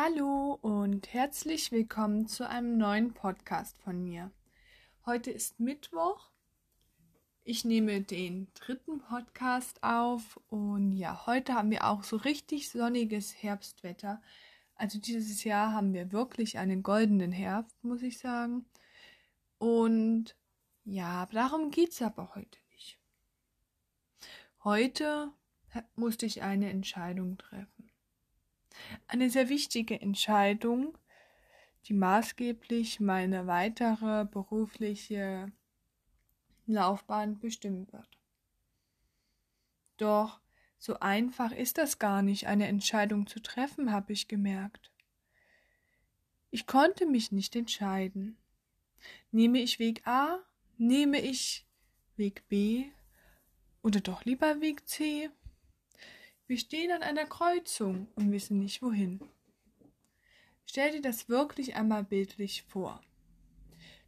Hallo und herzlich willkommen zu einem neuen Podcast von mir. Heute ist Mittwoch. Ich nehme den dritten Podcast auf und ja, heute haben wir auch so richtig sonniges Herbstwetter. Also dieses Jahr haben wir wirklich einen goldenen Herbst, muss ich sagen. Und ja, darum geht es aber heute nicht. Heute musste ich eine Entscheidung treffen. Eine sehr wichtige Entscheidung, die maßgeblich meine weitere berufliche Laufbahn bestimmen wird. Doch so einfach ist das gar nicht, eine Entscheidung zu treffen, habe ich gemerkt. Ich konnte mich nicht entscheiden. Nehme ich Weg A, nehme ich Weg B oder doch lieber Weg C? Wir stehen an einer Kreuzung und wissen nicht wohin. Stell dir das wirklich einmal bildlich vor.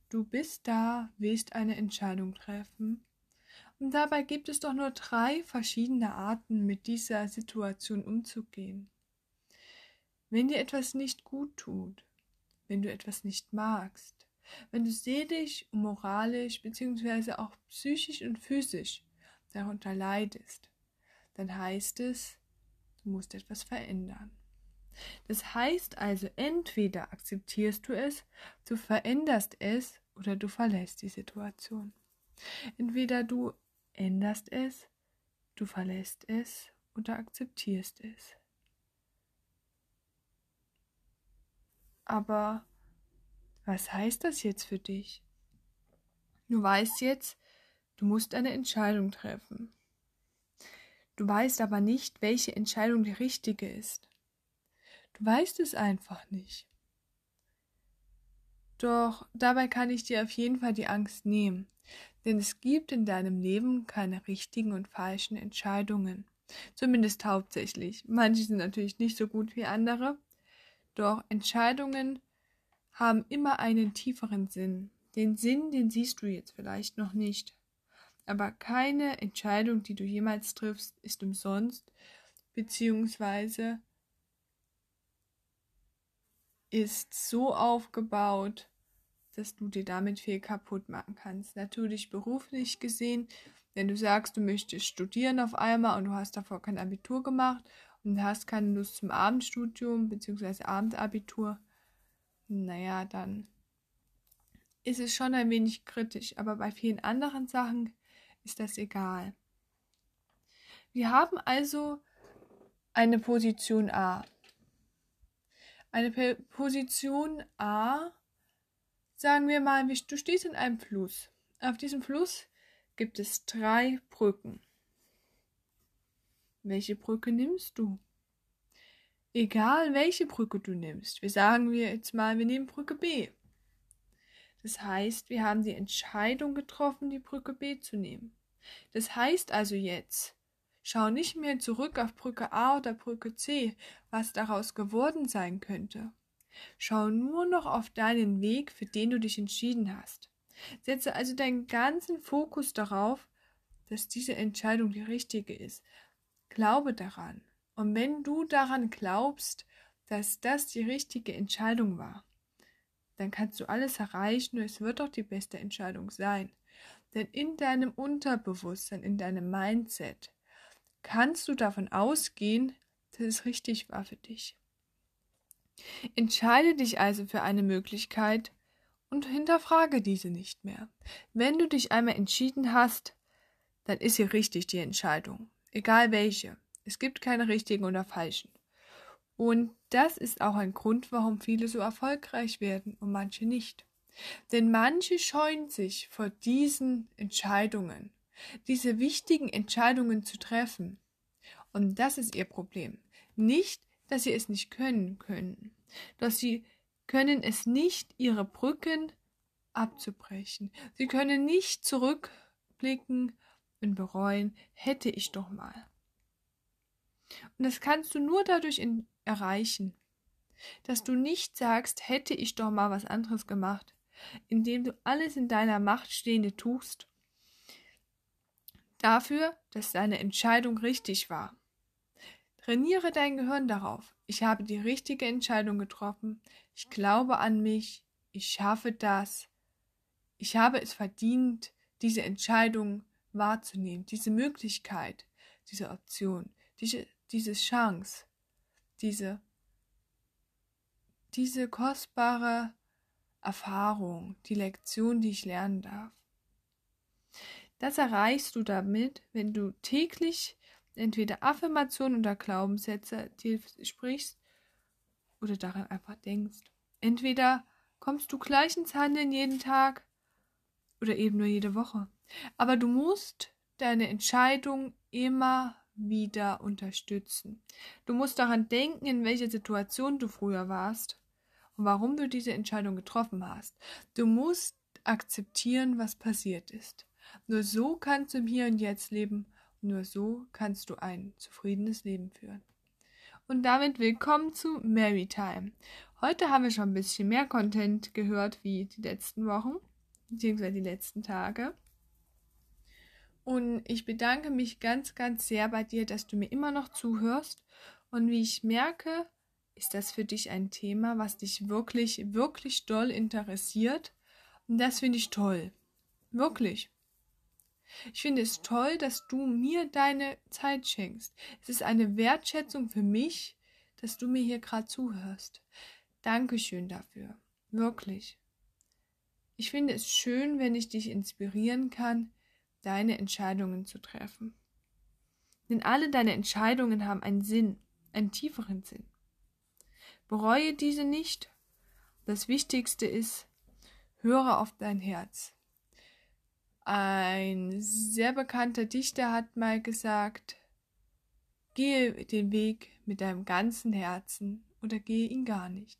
Du bist da, willst eine Entscheidung treffen, und dabei gibt es doch nur drei verschiedene Arten, mit dieser Situation umzugehen. Wenn dir etwas nicht gut tut, wenn du etwas nicht magst, wenn du seelisch, moralisch bzw. auch psychisch und physisch darunter leidest, dann heißt es, du musst etwas verändern. Das heißt also, entweder akzeptierst du es, du veränderst es oder du verlässt die Situation. Entweder du änderst es, du verlässt es oder akzeptierst es. Aber was heißt das jetzt für dich? Du weißt jetzt, du musst eine Entscheidung treffen. Du weißt aber nicht, welche Entscheidung die richtige ist. Du weißt es einfach nicht. Doch dabei kann ich dir auf jeden Fall die Angst nehmen, denn es gibt in deinem Leben keine richtigen und falschen Entscheidungen. Zumindest hauptsächlich. Manche sind natürlich nicht so gut wie andere, doch Entscheidungen haben immer einen tieferen Sinn. Den Sinn, den siehst du jetzt vielleicht noch nicht. Aber keine Entscheidung, die du jemals triffst, ist umsonst, beziehungsweise ist so aufgebaut, dass du dir damit viel kaputt machen kannst. Natürlich beruflich gesehen, wenn du sagst, du möchtest studieren auf einmal und du hast davor kein Abitur gemacht und hast keine Lust zum Abendstudium bzw. Abendabitur, naja, dann ist es schon ein wenig kritisch. Aber bei vielen anderen Sachen ist das egal. Wir haben also eine Position A. Eine P Position A, sagen wir mal, du stehst in einem Fluss. Auf diesem Fluss gibt es drei Brücken. Welche Brücke nimmst du? Egal welche Brücke du nimmst. Wir sagen wir jetzt mal, wir nehmen Brücke B. Das heißt, wir haben die Entscheidung getroffen, die Brücke B zu nehmen. Das heißt also jetzt, schau nicht mehr zurück auf Brücke A oder Brücke C, was daraus geworden sein könnte. Schau nur noch auf deinen Weg, für den du dich entschieden hast. Setze also deinen ganzen Fokus darauf, dass diese Entscheidung die richtige ist. Glaube daran. Und wenn du daran glaubst, dass das die richtige Entscheidung war, dann kannst du alles erreichen und es wird auch die beste Entscheidung sein. Denn in deinem Unterbewusstsein, in deinem Mindset, kannst du davon ausgehen, dass es richtig war für dich. Entscheide dich also für eine Möglichkeit und hinterfrage diese nicht mehr. Wenn du dich einmal entschieden hast, dann ist sie richtig die Entscheidung, egal welche. Es gibt keine richtigen oder falschen. Und das ist auch ein Grund, warum viele so erfolgreich werden und manche nicht. Denn manche scheuen sich vor diesen Entscheidungen, diese wichtigen Entscheidungen zu treffen. Und das ist ihr Problem. Nicht, dass sie es nicht können können, doch sie können es nicht, ihre Brücken abzubrechen. Sie können nicht zurückblicken und bereuen, hätte ich doch mal. Und das kannst du nur dadurch in, erreichen, dass du nicht sagst, hätte ich doch mal was anderes gemacht, indem du alles in deiner Macht Stehende tust, dafür, dass deine Entscheidung richtig war. Trainiere dein Gehirn darauf, ich habe die richtige Entscheidung getroffen, ich glaube an mich, ich schaffe das, ich habe es verdient, diese Entscheidung wahrzunehmen, diese Möglichkeit, diese Option, diese, diese Chance, diese, diese kostbare Erfahrung, die Lektion, die ich lernen darf. Das erreichst du damit, wenn du täglich entweder Affirmationen oder Glaubenssätze dir sprichst oder daran einfach denkst. Entweder kommst du gleich ins Handeln jeden Tag oder eben nur jede Woche. Aber du musst deine Entscheidung immer wieder unterstützen. Du musst daran denken, in welcher Situation du früher warst und warum du diese Entscheidung getroffen hast. Du musst akzeptieren, was passiert ist. Nur so kannst du im Hier und Jetzt leben nur so kannst du ein zufriedenes Leben führen. Und damit willkommen zu Marytime. Heute haben wir schon ein bisschen mehr Content gehört wie die letzten Wochen, beziehungsweise die letzten Tage. Und ich bedanke mich ganz, ganz sehr bei dir, dass du mir immer noch zuhörst. Und wie ich merke, ist das für dich ein Thema, was dich wirklich, wirklich doll interessiert. Und das finde ich toll. Wirklich. Ich finde es toll, dass du mir deine Zeit schenkst. Es ist eine Wertschätzung für mich, dass du mir hier gerade zuhörst. Dankeschön dafür. Wirklich. Ich finde es schön, wenn ich dich inspirieren kann, deine Entscheidungen zu treffen. Denn alle deine Entscheidungen haben einen Sinn, einen tieferen Sinn. Bereue diese nicht. Das Wichtigste ist, höre auf dein Herz. Ein sehr bekannter Dichter hat mal gesagt, gehe den Weg mit deinem ganzen Herzen oder gehe ihn gar nicht.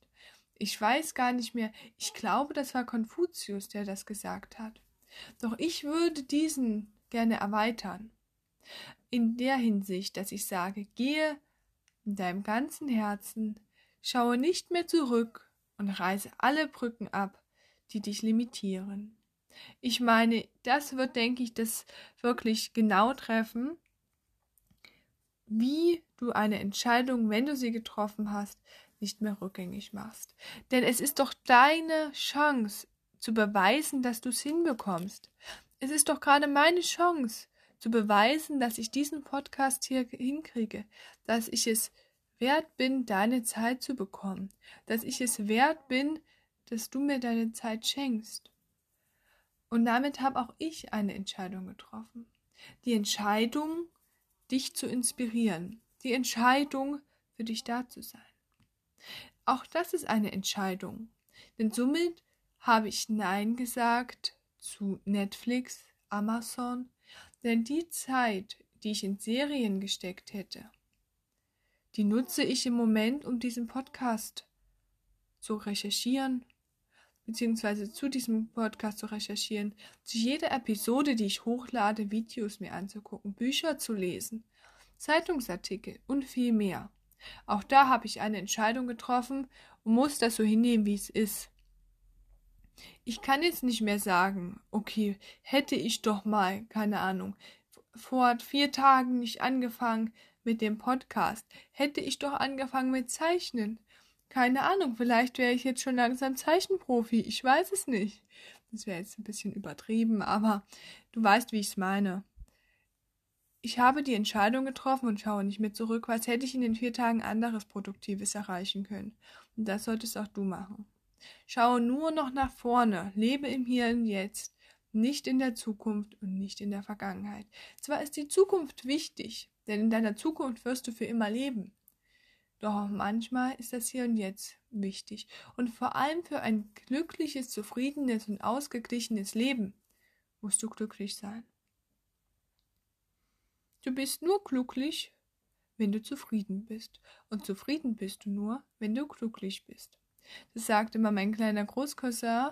Ich weiß gar nicht mehr, ich glaube, das war Konfuzius, der das gesagt hat. Doch ich würde diesen gerne erweitern. In der Hinsicht, dass ich sage, gehe in deinem ganzen Herzen, schaue nicht mehr zurück und reiße alle Brücken ab, die dich limitieren. Ich meine, das wird, denke ich, das wirklich genau treffen, wie du eine Entscheidung, wenn du sie getroffen hast, nicht mehr rückgängig machst. Denn es ist doch deine Chance zu beweisen, dass du es hinbekommst. Es ist doch gerade meine Chance zu beweisen, dass ich diesen Podcast hier hinkriege, dass ich es wert bin, deine Zeit zu bekommen, dass ich es wert bin, dass du mir deine Zeit schenkst. Und damit habe auch ich eine Entscheidung getroffen. Die Entscheidung, dich zu inspirieren. Die Entscheidung, für dich da zu sein. Auch das ist eine Entscheidung. Denn somit habe ich Nein gesagt zu Netflix, Amazon, denn die Zeit, die ich in Serien gesteckt hätte, die nutze ich im Moment, um diesen Podcast zu recherchieren, beziehungsweise zu diesem Podcast zu recherchieren, zu jeder Episode, die ich hochlade, Videos mir anzugucken, Bücher zu lesen, Zeitungsartikel und viel mehr. Auch da habe ich eine Entscheidung getroffen und muss das so hinnehmen, wie es ist. Ich kann jetzt nicht mehr sagen, okay, hätte ich doch mal, keine Ahnung, vor vier Tagen nicht angefangen mit dem Podcast, hätte ich doch angefangen mit Zeichnen, keine Ahnung, vielleicht wäre ich jetzt schon langsam Zeichenprofi. Ich weiß es nicht. Das wäre jetzt ein bisschen übertrieben, aber du weißt, wie ich es meine. Ich habe die Entscheidung getroffen und schaue nicht mehr zurück, was hätte ich in den vier Tagen anderes Produktives erreichen können. Und das solltest auch du machen. Schaue nur noch nach vorne, lebe im Hier und Jetzt, nicht in der Zukunft und nicht in der Vergangenheit. Zwar ist die Zukunft wichtig, denn in deiner Zukunft wirst du für immer leben. Doch manchmal ist das Hier und Jetzt wichtig. Und vor allem für ein glückliches, zufriedenes und ausgeglichenes Leben musst du glücklich sein. Du bist nur glücklich, wenn du zufrieden bist. Und zufrieden bist du nur, wenn du glücklich bist. Das sagt immer mein kleiner Großcousin.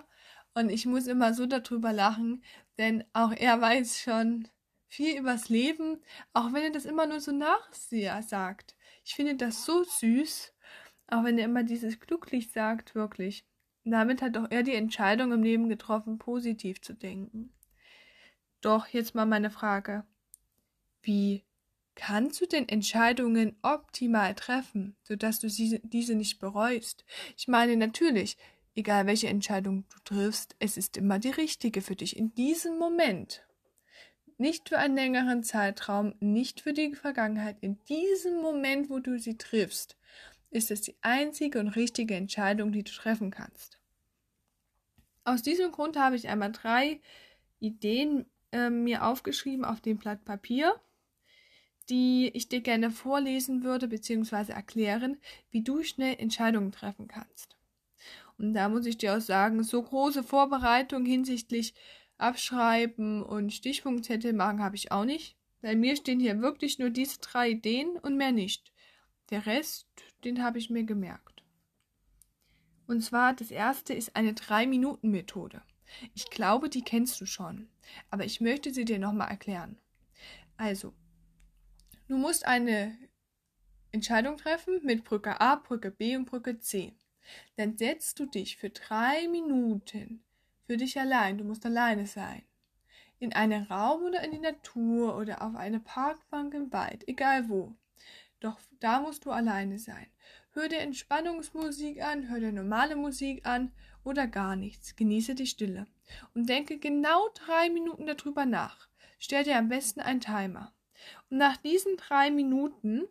Und ich muss immer so darüber lachen, denn auch er weiß schon viel übers Leben, auch wenn er das immer nur so nachseher sagt. Ich finde das so süß, auch wenn er immer dieses glücklich sagt, wirklich. Damit hat auch er die Entscheidung im Leben getroffen, positiv zu denken. Doch jetzt mal meine Frage. Wie kannst du denn Entscheidungen optimal treffen, sodass du diese nicht bereust? Ich meine natürlich, egal welche Entscheidung du triffst, es ist immer die richtige für dich in diesem Moment. Nicht für einen längeren Zeitraum, nicht für die Vergangenheit. In diesem Moment, wo du sie triffst, ist es die einzige und richtige Entscheidung, die du treffen kannst. Aus diesem Grund habe ich einmal drei Ideen äh, mir aufgeschrieben auf dem Blatt Papier, die ich dir gerne vorlesen würde bzw. erklären, wie du schnell Entscheidungen treffen kannst. Und da muss ich dir auch sagen, so große Vorbereitung hinsichtlich Abschreiben und Stichpunktzettel machen habe ich auch nicht. Bei mir stehen hier wirklich nur diese drei Ideen und mehr nicht. Der Rest, den habe ich mir gemerkt. Und zwar, das erste ist eine 3-Minuten-Methode. Ich glaube, die kennst du schon, aber ich möchte sie dir nochmal erklären. Also, du musst eine Entscheidung treffen mit Brücke A, Brücke B und Brücke C. Dann setzt du dich für drei Minuten für dich allein, du musst alleine sein. In einen Raum oder in die Natur oder auf eine Parkbank im Wald, egal wo. Doch da musst du alleine sein. Hör dir Entspannungsmusik an, hör dir normale Musik an oder gar nichts. Genieße die Stille. Und denke genau drei Minuten darüber nach. Stell dir am besten einen Timer. Und nach diesen drei Minuten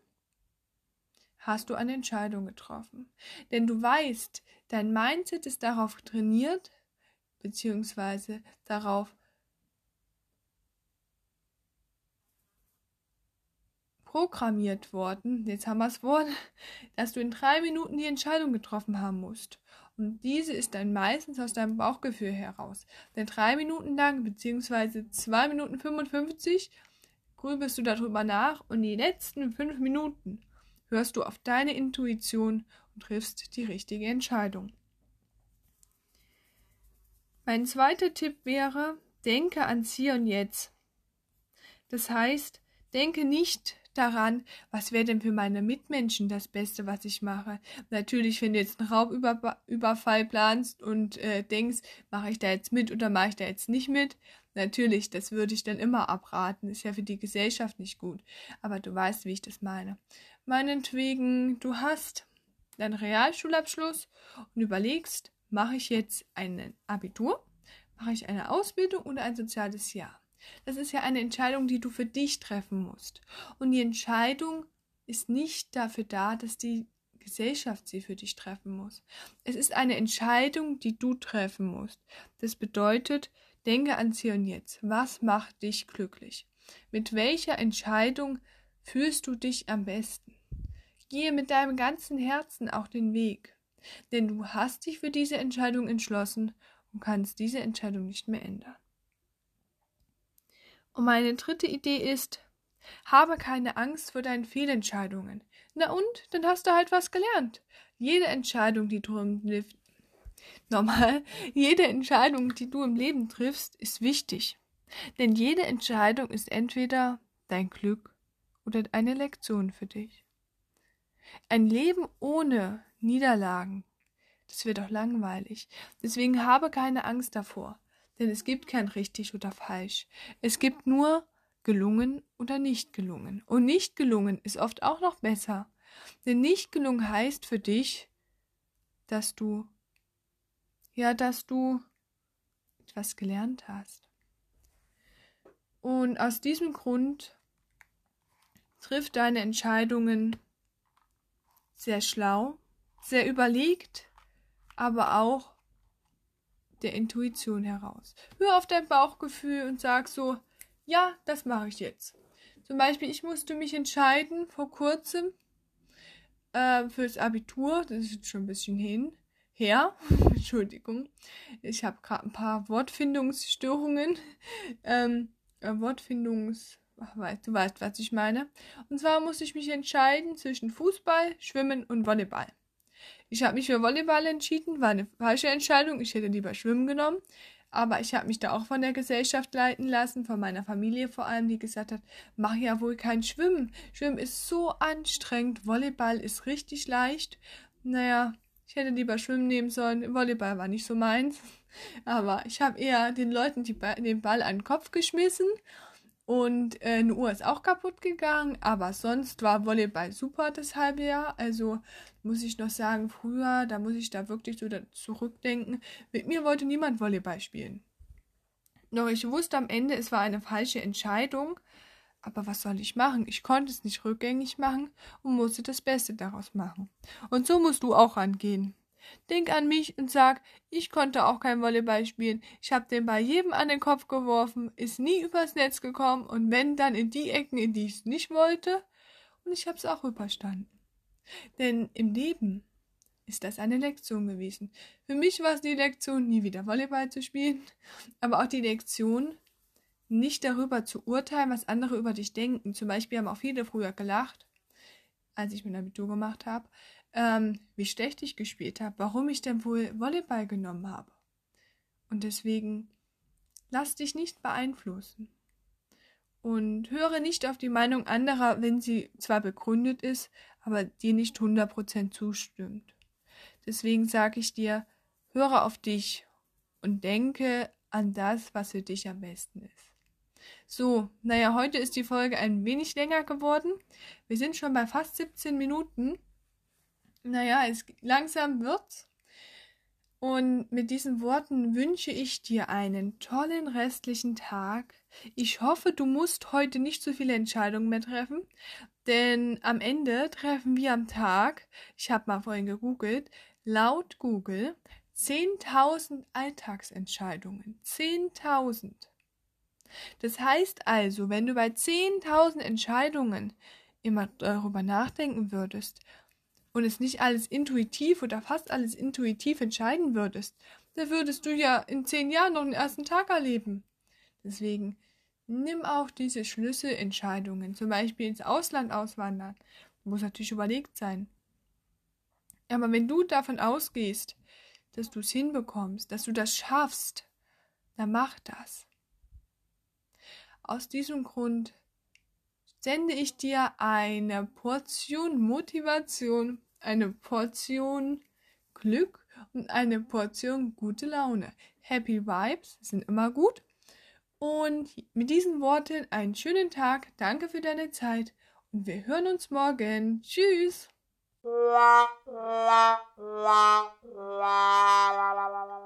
hast du eine Entscheidung getroffen. Denn du weißt, dein Mindset ist darauf trainiert, beziehungsweise darauf programmiert worden, jetzt haben wir das Wort, dass du in drei Minuten die Entscheidung getroffen haben musst. Und diese ist dann meistens aus deinem Bauchgefühl heraus. Denn drei Minuten lang, beziehungsweise zwei Minuten 55, grübelst du darüber nach und die letzten fünf Minuten hörst du auf deine Intuition und triffst die richtige Entscheidung. Mein zweiter Tipp wäre, denke ans Hier und Jetzt. Das heißt, denke nicht daran, was wäre denn für meine Mitmenschen das Beste, was ich mache. Natürlich, wenn du jetzt einen Raubüberfall planst und äh, denkst, mache ich da jetzt mit oder mache ich da jetzt nicht mit, natürlich, das würde ich dann immer abraten. Ist ja für die Gesellschaft nicht gut. Aber du weißt, wie ich das meine. Meinetwegen, du hast deinen Realschulabschluss und überlegst, mache ich jetzt ein Abitur, mache ich eine Ausbildung oder ein soziales Jahr. Das ist ja eine Entscheidung, die du für dich treffen musst. Und die Entscheidung ist nicht dafür da, dass die Gesellschaft sie für dich treffen muss. Es ist eine Entscheidung, die du treffen musst. Das bedeutet, denke ans Hier und Jetzt. Was macht dich glücklich? Mit welcher Entscheidung fühlst du dich am besten? Gehe mit deinem ganzen Herzen auch den Weg. Denn du hast dich für diese Entscheidung entschlossen und kannst diese Entscheidung nicht mehr ändern. Und meine dritte Idee ist, habe keine Angst vor deinen Fehlentscheidungen. Na und, dann hast du halt was gelernt. Jede Entscheidung, die du im normal, jede Entscheidung, die du im Leben triffst, ist wichtig. Denn jede Entscheidung ist entweder dein Glück oder eine Lektion für dich. Ein Leben ohne Niederlagen, das wird doch langweilig. Deswegen habe keine Angst davor. Denn es gibt kein richtig oder falsch. Es gibt nur gelungen oder nicht gelungen. Und nicht gelungen ist oft auch noch besser. Denn nicht gelungen heißt für dich, dass du, ja, dass du etwas gelernt hast. Und aus diesem Grund triff deine Entscheidungen sehr schlau, sehr überlegt, aber auch der Intuition heraus. Hör auf dein Bauchgefühl und sag so, ja, das mache ich jetzt. Zum Beispiel, ich musste mich entscheiden vor kurzem äh, fürs Abitur, das ist jetzt schon ein bisschen hin, her, Entschuldigung, ich habe gerade ein paar Wortfindungsstörungen, ähm, äh, Wortfindungs, du weißt, was ich meine. Und zwar musste ich mich entscheiden zwischen Fußball, Schwimmen und Volleyball. Ich habe mich für Volleyball entschieden, war eine falsche Entscheidung. Ich hätte lieber Schwimmen genommen. Aber ich habe mich da auch von der Gesellschaft leiten lassen, von meiner Familie vor allem, die gesagt hat, mach ja wohl kein Schwimmen. Schwimmen ist so anstrengend, Volleyball ist richtig leicht. Naja, ich hätte lieber Schwimmen nehmen sollen. Volleyball war nicht so meins. Aber ich habe eher den Leuten ba den Ball an den Kopf geschmissen Und äh, eine Uhr ist auch kaputt gegangen, aber sonst war Volleyball super das halbe Jahr. Also muss ich noch sagen, früher, da muss ich da wirklich so zurückdenken. Mit mir wollte niemand Volleyball spielen. Doch ich wusste am Ende, es war eine falsche Entscheidung. Aber was soll ich machen? Ich konnte es nicht rückgängig machen und musste das Beste daraus machen. Und so musst du auch angehen. Denk an mich und sag, ich konnte auch kein Volleyball spielen. Ich habe den Ball jedem an den Kopf geworfen, ist nie übers Netz gekommen und wenn dann in die Ecken, in die ich es nicht wollte. Und ich habe es auch überstanden. Denn im Leben ist das eine Lektion gewesen. Für mich war es die Lektion, nie wieder Volleyball zu spielen, aber auch die Lektion, nicht darüber zu urteilen, was andere über dich denken. Zum Beispiel haben auch viele früher gelacht, als ich mein Abitur gemacht habe, ähm, wie schlecht ich gespielt habe, warum ich denn wohl Volleyball genommen habe. Und deswegen lass dich nicht beeinflussen. Und höre nicht auf die Meinung anderer, wenn sie zwar begründet ist, aber dir nicht 100% zustimmt. Deswegen sage ich dir, höre auf dich und denke an das, was für dich am besten ist. So, naja, heute ist die Folge ein wenig länger geworden. Wir sind schon bei fast 17 Minuten. Naja, es langsam wird's. Und mit diesen Worten wünsche ich dir einen tollen restlichen Tag. Ich hoffe, du musst heute nicht so viele Entscheidungen mehr treffen, denn am Ende treffen wir am Tag, ich habe mal vorhin gegoogelt, laut Google 10.000 Alltagsentscheidungen. 10.000. Das heißt also, wenn du bei 10.000 Entscheidungen immer darüber nachdenken würdest und es nicht alles intuitiv oder fast alles intuitiv entscheiden würdest, dann würdest du ja in zehn Jahren noch den ersten Tag erleben. Deswegen nimm auch diese Schlüsselentscheidungen, zum Beispiel ins Ausland auswandern. Muss natürlich überlegt sein. Aber wenn du davon ausgehst, dass du es hinbekommst, dass du das schaffst, dann mach das. Aus diesem Grund sende ich dir eine Portion Motivation, eine Portion Glück und eine Portion gute Laune. Happy Vibes sind immer gut. Und mit diesen Worten einen schönen Tag. Danke für deine Zeit und wir hören uns morgen. Tschüss.